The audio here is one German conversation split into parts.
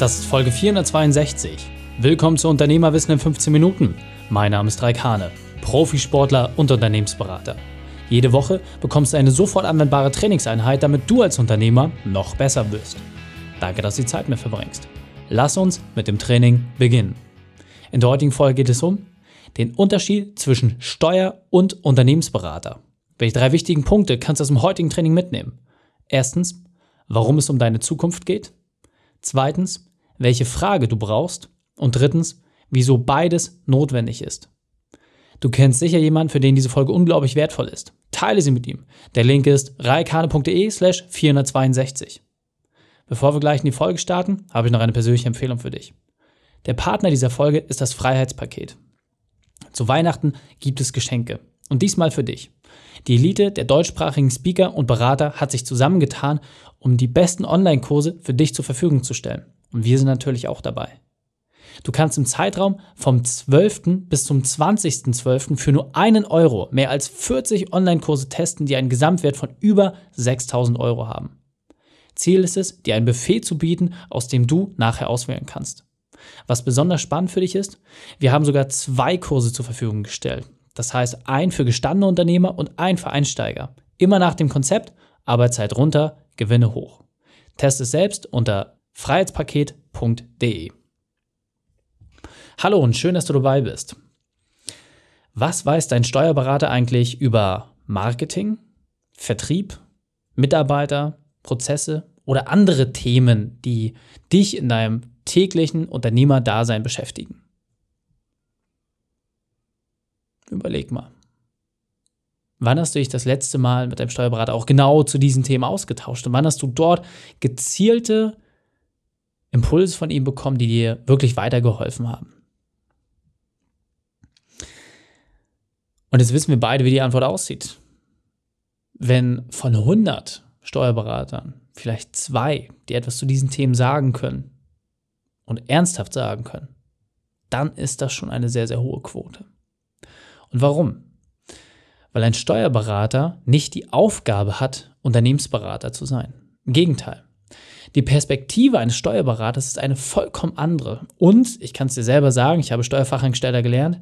Das ist Folge 462. Willkommen zu Unternehmerwissen in 15 Minuten. Mein Name ist Raik Hane, Profisportler und Unternehmensberater. Jede Woche bekommst du eine sofort anwendbare Trainingseinheit, damit du als Unternehmer noch besser wirst. Danke, dass du die Zeit mit verbringst. Lass uns mit dem Training beginnen. In der heutigen Folge geht es um den Unterschied zwischen Steuer- und Unternehmensberater. Welche drei wichtigen Punkte kannst du aus dem heutigen Training mitnehmen? Erstens, warum es um deine Zukunft geht. Zweitens, welche Frage du brauchst. Und drittens, wieso beides notwendig ist. Du kennst sicher jemanden, für den diese Folge unglaublich wertvoll ist. Teile sie mit ihm. Der Link ist reikane.de slash 462. Bevor wir gleich in die Folge starten, habe ich noch eine persönliche Empfehlung für dich. Der Partner dieser Folge ist das Freiheitspaket. Zu Weihnachten gibt es Geschenke. Und diesmal für dich. Die Elite der deutschsprachigen Speaker und Berater hat sich zusammengetan, um die besten Online-Kurse für dich zur Verfügung zu stellen. Und wir sind natürlich auch dabei. Du kannst im Zeitraum vom 12. bis zum 20.12. für nur einen Euro mehr als 40 Online-Kurse testen, die einen Gesamtwert von über 6000 Euro haben. Ziel ist es, dir ein Buffet zu bieten, aus dem du nachher auswählen kannst. Was besonders spannend für dich ist, wir haben sogar zwei Kurse zur Verfügung gestellt. Das heißt, ein für gestandene Unternehmer und ein für Einsteiger. Immer nach dem Konzept Arbeitszeit runter, Gewinne hoch. Test es selbst unter freiheitspaket.de. Hallo und schön, dass du dabei bist. Was weiß dein Steuerberater eigentlich über Marketing, Vertrieb, Mitarbeiter, Prozesse oder andere Themen, die dich in deinem täglichen Unternehmerdasein beschäftigen? Überleg mal. Wann hast du dich das letzte Mal mit deinem Steuerberater auch genau zu diesen Themen ausgetauscht? Und wann hast du dort gezielte Impulse von ihm bekommen, die dir wirklich weitergeholfen haben? Und jetzt wissen wir beide, wie die Antwort aussieht. Wenn von 100 Steuerberatern vielleicht zwei, die etwas zu diesen Themen sagen können und ernsthaft sagen können, dann ist das schon eine sehr, sehr hohe Quote. Und warum? Weil ein Steuerberater nicht die Aufgabe hat, Unternehmensberater zu sein. Im Gegenteil. Die Perspektive eines Steuerberaters ist eine vollkommen andere. Und, ich kann es dir selber sagen, ich habe Steuerfachangestellter gelernt,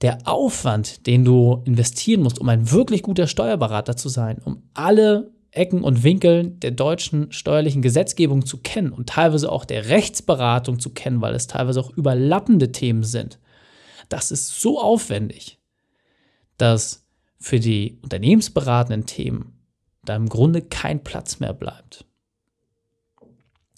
der Aufwand, den du investieren musst, um ein wirklich guter Steuerberater zu sein, um alle Ecken und Winkel der deutschen steuerlichen Gesetzgebung zu kennen und teilweise auch der Rechtsberatung zu kennen, weil es teilweise auch überlappende Themen sind, das ist so aufwendig, dass für die unternehmensberatenden Themen da im Grunde kein Platz mehr bleibt.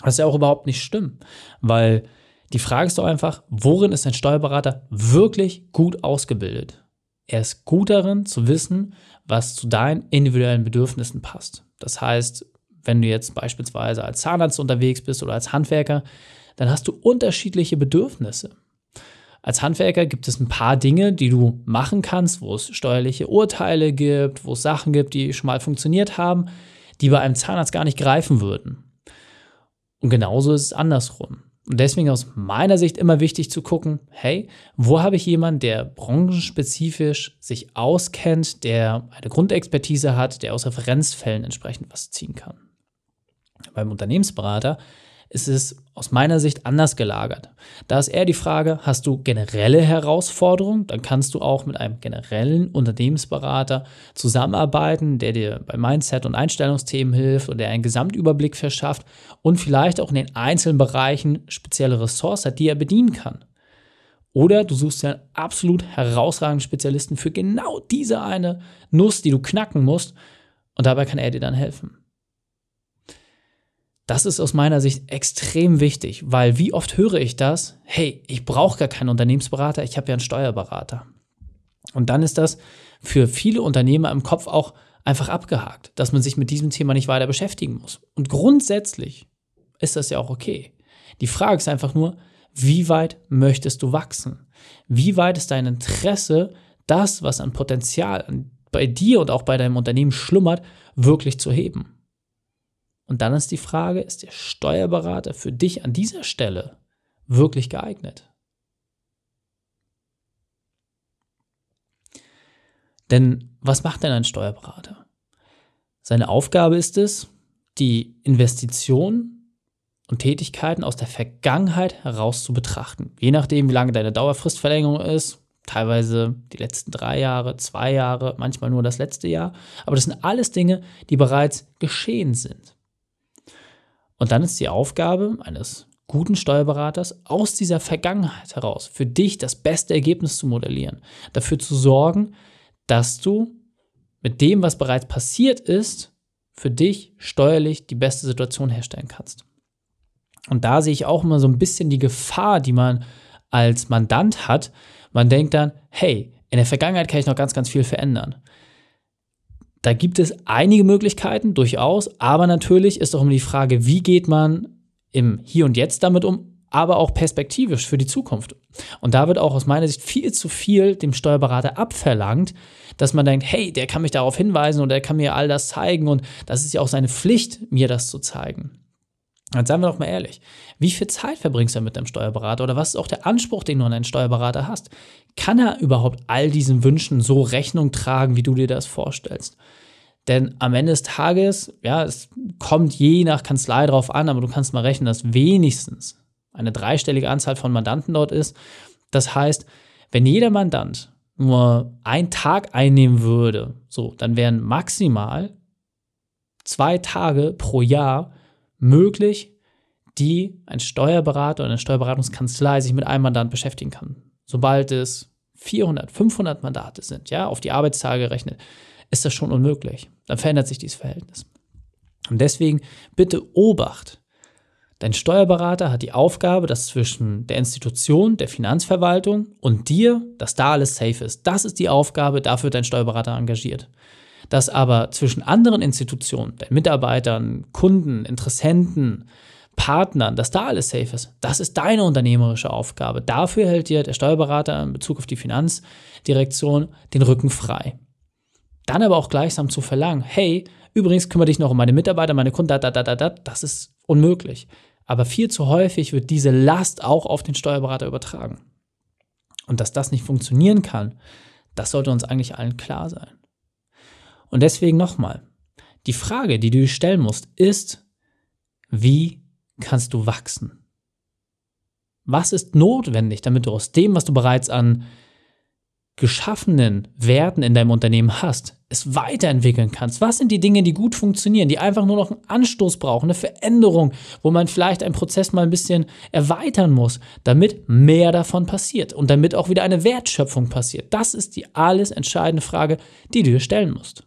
Das ist ja auch überhaupt nicht schlimm, weil die Frage ist doch einfach, worin ist ein Steuerberater wirklich gut ausgebildet? Er ist gut darin zu wissen, was zu deinen individuellen Bedürfnissen passt. Das heißt, wenn du jetzt beispielsweise als Zahnarzt unterwegs bist oder als Handwerker, dann hast du unterschiedliche Bedürfnisse. Als Handwerker gibt es ein paar Dinge, die du machen kannst, wo es steuerliche Urteile gibt, wo es Sachen gibt, die schon mal funktioniert haben, die bei einem Zahnarzt gar nicht greifen würden. Und genauso ist es andersrum. Und deswegen aus meiner Sicht immer wichtig zu gucken, hey, wo habe ich jemanden, der branchenspezifisch sich auskennt, der eine Grundexpertise hat, der aus Referenzfällen entsprechend was ziehen kann. Beim Unternehmensberater ist es aus meiner Sicht anders gelagert. Da ist eher die Frage, hast du generelle Herausforderungen, dann kannst du auch mit einem generellen Unternehmensberater zusammenarbeiten, der dir bei Mindset und Einstellungsthemen hilft und der einen Gesamtüberblick verschafft und vielleicht auch in den einzelnen Bereichen spezielle Ressourcen hat, die er bedienen kann. Oder du suchst dir einen absolut herausragenden Spezialisten für genau diese eine Nuss, die du knacken musst und dabei kann er dir dann helfen. Das ist aus meiner Sicht extrem wichtig, weil wie oft höre ich das? Hey, ich brauche gar keinen Unternehmensberater, ich habe ja einen Steuerberater. Und dann ist das für viele Unternehmer im Kopf auch einfach abgehakt, dass man sich mit diesem Thema nicht weiter beschäftigen muss. Und grundsätzlich ist das ja auch okay. Die Frage ist einfach nur, wie weit möchtest du wachsen? Wie weit ist dein Interesse, das, was an Potenzial bei dir und auch bei deinem Unternehmen schlummert, wirklich zu heben? Und dann ist die Frage, ist der Steuerberater für dich an dieser Stelle wirklich geeignet? Denn was macht denn ein Steuerberater? Seine Aufgabe ist es, die Investition und Tätigkeiten aus der Vergangenheit heraus zu betrachten. Je nachdem, wie lange deine Dauerfristverlängerung ist, teilweise die letzten drei Jahre, zwei Jahre, manchmal nur das letzte Jahr. Aber das sind alles Dinge, die bereits geschehen sind. Und dann ist die Aufgabe eines guten Steuerberaters aus dieser Vergangenheit heraus für dich das beste Ergebnis zu modellieren, dafür zu sorgen, dass du mit dem, was bereits passiert ist, für dich steuerlich die beste Situation herstellen kannst. Und da sehe ich auch immer so ein bisschen die Gefahr, die man als Mandant hat. Man denkt dann, hey, in der Vergangenheit kann ich noch ganz, ganz viel verändern. Da gibt es einige Möglichkeiten, durchaus, aber natürlich ist auch immer die Frage, wie geht man im Hier und Jetzt damit um, aber auch perspektivisch für die Zukunft. Und da wird auch aus meiner Sicht viel zu viel dem Steuerberater abverlangt, dass man denkt, hey, der kann mich darauf hinweisen und der kann mir all das zeigen und das ist ja auch seine Pflicht, mir das zu zeigen. Jetzt seien wir doch mal ehrlich, wie viel Zeit verbringst du mit deinem Steuerberater oder was ist auch der Anspruch, den du an deinen Steuerberater hast? Kann er überhaupt all diesen Wünschen so Rechnung tragen, wie du dir das vorstellst? Denn am Ende des Tages, ja, es kommt je nach Kanzlei drauf an, aber du kannst mal rechnen, dass wenigstens eine dreistellige Anzahl von Mandanten dort ist. Das heißt, wenn jeder Mandant nur einen Tag einnehmen würde, so, dann wären maximal zwei Tage pro Jahr möglich, die ein Steuerberater oder eine Steuerberatungskanzlei sich mit einem Mandant beschäftigen kann. Sobald es 400, 500 Mandate sind, ja, auf die Arbeitstage gerechnet, ist das schon unmöglich. Dann verändert sich dieses Verhältnis. Und deswegen bitte Obacht. Dein Steuerberater hat die Aufgabe, dass zwischen der Institution, der Finanzverwaltung und dir, dass da alles safe ist. Das ist die Aufgabe, dafür dein Steuerberater engagiert. Dass aber zwischen anderen Institutionen, Mitarbeitern, Kunden, Interessenten, Partnern, dass da alles safe ist, das ist deine unternehmerische Aufgabe. Dafür hält dir der Steuerberater in Bezug auf die Finanzdirektion den Rücken frei. Dann aber auch gleichsam zu verlangen, hey, übrigens kümmere dich noch um meine Mitarbeiter, meine Kunden, da, da, da, da, da, das ist unmöglich. Aber viel zu häufig wird diese Last auch auf den Steuerberater übertragen. Und dass das nicht funktionieren kann, das sollte uns eigentlich allen klar sein. Und deswegen nochmal, die Frage, die du dir stellen musst, ist, wie kannst du wachsen? Was ist notwendig, damit du aus dem, was du bereits an geschaffenen Werten in deinem Unternehmen hast, es weiterentwickeln kannst. Was sind die Dinge, die gut funktionieren, die einfach nur noch einen Anstoß brauchen, eine Veränderung, wo man vielleicht einen Prozess mal ein bisschen erweitern muss, damit mehr davon passiert und damit auch wieder eine Wertschöpfung passiert. Das ist die alles entscheidende Frage, die du dir stellen musst.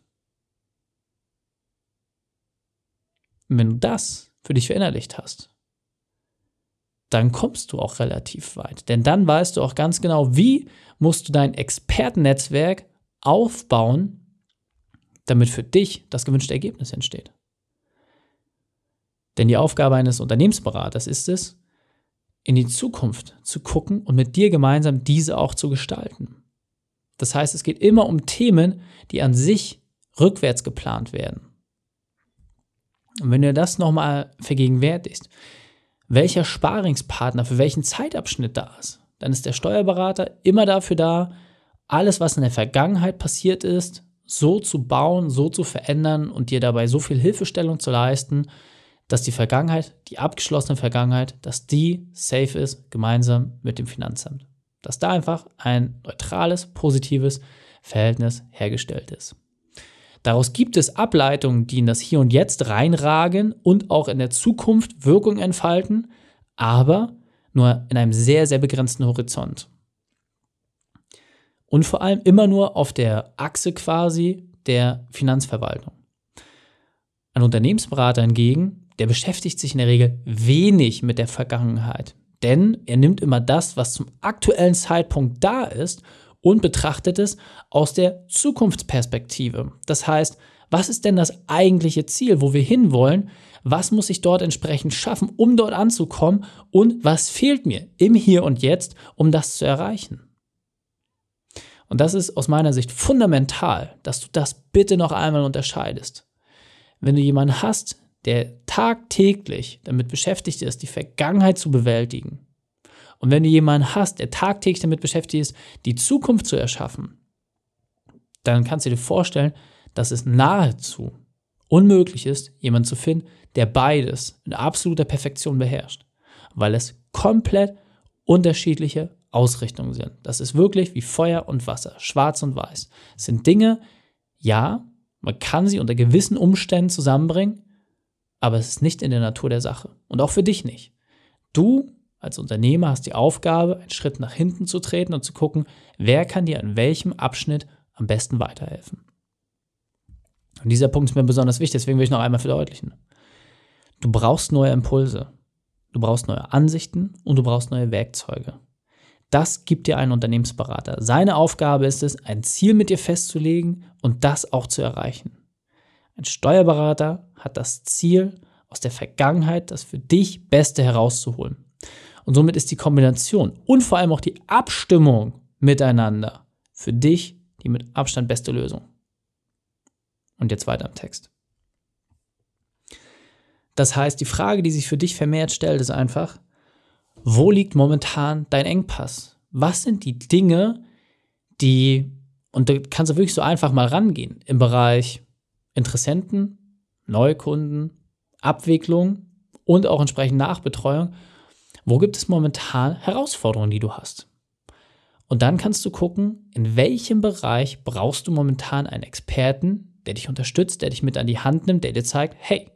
Und wenn du das für dich verinnerlicht hast, dann kommst du auch relativ weit. Denn dann weißt du auch ganz genau, wie musst du dein Expertennetzwerk aufbauen, damit für dich das gewünschte Ergebnis entsteht. Denn die Aufgabe eines Unternehmensberaters ist es, in die Zukunft zu gucken und mit dir gemeinsam diese auch zu gestalten. Das heißt, es geht immer um Themen, die an sich rückwärts geplant werden. Und wenn du das nochmal vergegenwärtigst, welcher Sparingspartner für welchen Zeitabschnitt da ist, dann ist der Steuerberater immer dafür da, alles, was in der Vergangenheit passiert ist, so zu bauen, so zu verändern und dir dabei so viel Hilfestellung zu leisten, dass die Vergangenheit, die abgeschlossene Vergangenheit, dass die safe ist, gemeinsam mit dem Finanzamt. Dass da einfach ein neutrales, positives Verhältnis hergestellt ist. Daraus gibt es Ableitungen, die in das Hier und Jetzt reinragen und auch in der Zukunft Wirkung entfalten, aber nur in einem sehr, sehr begrenzten Horizont. Und vor allem immer nur auf der Achse quasi der Finanzverwaltung. Ein Unternehmensberater hingegen, der beschäftigt sich in der Regel wenig mit der Vergangenheit, denn er nimmt immer das, was zum aktuellen Zeitpunkt da ist und betrachtet es aus der Zukunftsperspektive. Das heißt, was ist denn das eigentliche Ziel, wo wir hinwollen? Was muss ich dort entsprechend schaffen, um dort anzukommen? Und was fehlt mir im Hier und Jetzt, um das zu erreichen? Und das ist aus meiner Sicht fundamental, dass du das bitte noch einmal unterscheidest. Wenn du jemanden hast, der tagtäglich damit beschäftigt ist, die Vergangenheit zu bewältigen, und wenn du jemanden hast, der tagtäglich damit beschäftigt ist, die Zukunft zu erschaffen, dann kannst du dir vorstellen, dass es nahezu unmöglich ist, jemanden zu finden, der beides in absoluter Perfektion beherrscht, weil es komplett unterschiedliche Ausrichtungen sind. Das ist wirklich wie Feuer und Wasser, schwarz und weiß. Es sind Dinge, ja, man kann sie unter gewissen Umständen zusammenbringen, aber es ist nicht in der Natur der Sache und auch für dich nicht. Du als Unternehmer hast die Aufgabe, einen Schritt nach hinten zu treten und zu gucken, wer kann dir an welchem Abschnitt am besten weiterhelfen. Und dieser Punkt ist mir besonders wichtig, deswegen will ich noch einmal verdeutlichen. Du brauchst neue Impulse, du brauchst neue Ansichten und du brauchst neue Werkzeuge. Das gibt dir ein Unternehmensberater. Seine Aufgabe ist es, ein Ziel mit dir festzulegen und das auch zu erreichen. Ein Steuerberater hat das Ziel, aus der Vergangenheit das für dich Beste herauszuholen. Und somit ist die Kombination und vor allem auch die Abstimmung miteinander für dich die mit Abstand beste Lösung. Und jetzt weiter im Text. Das heißt, die Frage, die sich für dich vermehrt stellt, ist einfach, wo liegt momentan dein Engpass? Was sind die Dinge, die, und da kannst du wirklich so einfach mal rangehen, im Bereich Interessenten, Neukunden, Abwicklung und auch entsprechend Nachbetreuung, wo gibt es momentan Herausforderungen, die du hast? Und dann kannst du gucken, in welchem Bereich brauchst du momentan einen Experten, der dich unterstützt, der dich mit an die Hand nimmt, der dir zeigt, hey,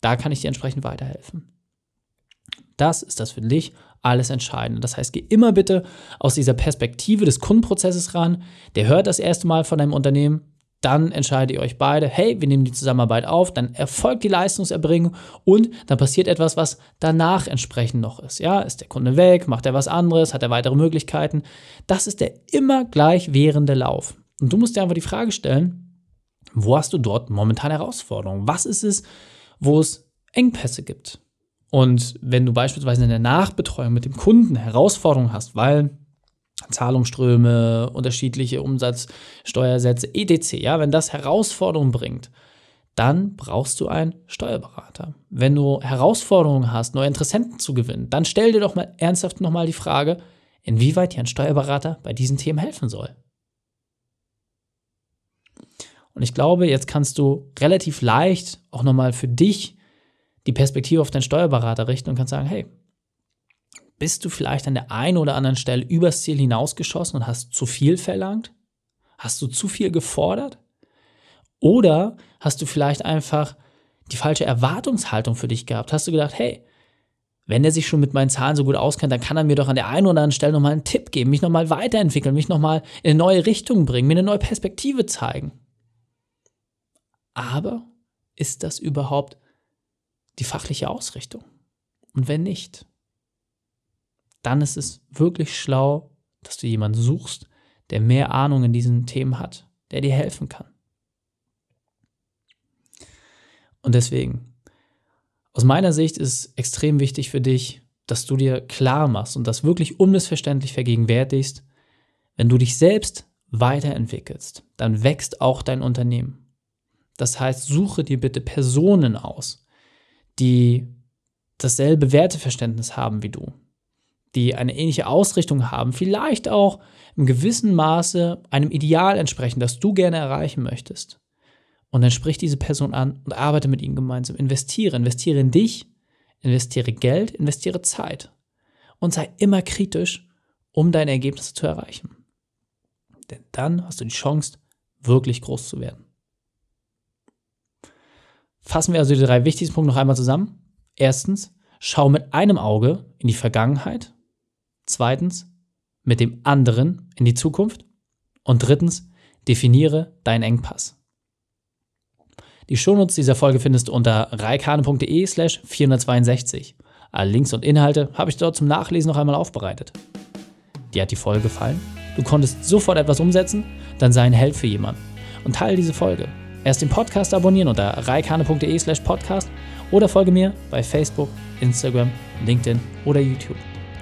da kann ich dir entsprechend weiterhelfen. Das ist das für dich alles Entscheidende. Das heißt, geh immer bitte aus dieser Perspektive des Kundenprozesses ran. Der hört das erste Mal von deinem Unternehmen, dann entscheidet ihr euch beide, hey, wir nehmen die Zusammenarbeit auf, dann erfolgt die Leistungserbringung und dann passiert etwas, was danach entsprechend noch ist. Ja, ist der Kunde weg, macht er was anderes, hat er weitere Möglichkeiten? Das ist der immer gleich währende Lauf. Und du musst dir einfach die Frage stellen, wo hast du dort momentan Herausforderungen? Was ist es, wo es Engpässe gibt? Und wenn du beispielsweise in der Nachbetreuung mit dem Kunden Herausforderungen hast, weil Zahlungsströme, unterschiedliche Umsatzsteuersätze, etc. Ja, wenn das Herausforderungen bringt, dann brauchst du einen Steuerberater. Wenn du Herausforderungen hast, neue Interessenten zu gewinnen, dann stell dir doch mal ernsthaft nochmal die Frage, inwieweit dir ein Steuerberater bei diesen Themen helfen soll. Und ich glaube, jetzt kannst du relativ leicht auch nochmal für dich die Perspektive auf deinen Steuerberater richten und kannst sagen, hey, bist du vielleicht an der einen oder anderen Stelle übers Ziel hinausgeschossen und hast zu viel verlangt? Hast du zu viel gefordert? Oder hast du vielleicht einfach die falsche Erwartungshaltung für dich gehabt? Hast du gedacht, hey, wenn er sich schon mit meinen Zahlen so gut auskennt, dann kann er mir doch an der einen oder anderen Stelle nochmal einen Tipp geben, mich nochmal weiterentwickeln, mich nochmal in eine neue Richtung bringen, mir eine neue Perspektive zeigen. Aber ist das überhaupt die fachliche Ausrichtung? Und wenn nicht, dann ist es wirklich schlau, dass du jemanden suchst, der mehr Ahnung in diesen Themen hat, der dir helfen kann. Und deswegen, aus meiner Sicht ist extrem wichtig für dich, dass du dir klar machst und das wirklich unmissverständlich vergegenwärtigst, wenn du dich selbst weiterentwickelst, dann wächst auch dein Unternehmen. Das heißt, suche dir bitte Personen aus, die dasselbe Werteverständnis haben wie du, die eine ähnliche Ausrichtung haben, vielleicht auch im gewissen Maße einem Ideal entsprechen, das du gerne erreichen möchtest. Und dann sprich diese Person an und arbeite mit ihnen gemeinsam. Investiere, investiere in dich, investiere Geld, investiere Zeit. Und sei immer kritisch, um deine Ergebnisse zu erreichen. Denn dann hast du die Chance, wirklich groß zu werden. Fassen wir also die drei wichtigsten Punkte noch einmal zusammen. Erstens, schau mit einem Auge in die Vergangenheit Zweitens, mit dem anderen in die Zukunft. Und drittens, definiere deinen Engpass. Die Shownotes dieser Folge findest du unter reikane.de slash 462. Alle Links und Inhalte habe ich dort zum Nachlesen noch einmal aufbereitet. Dir hat die Folge gefallen? Du konntest sofort etwas umsetzen? Dann sei ein Held für jemanden und teile diese Folge. Erst den Podcast abonnieren unter reikane.de slash podcast oder folge mir bei Facebook, Instagram, LinkedIn oder YouTube.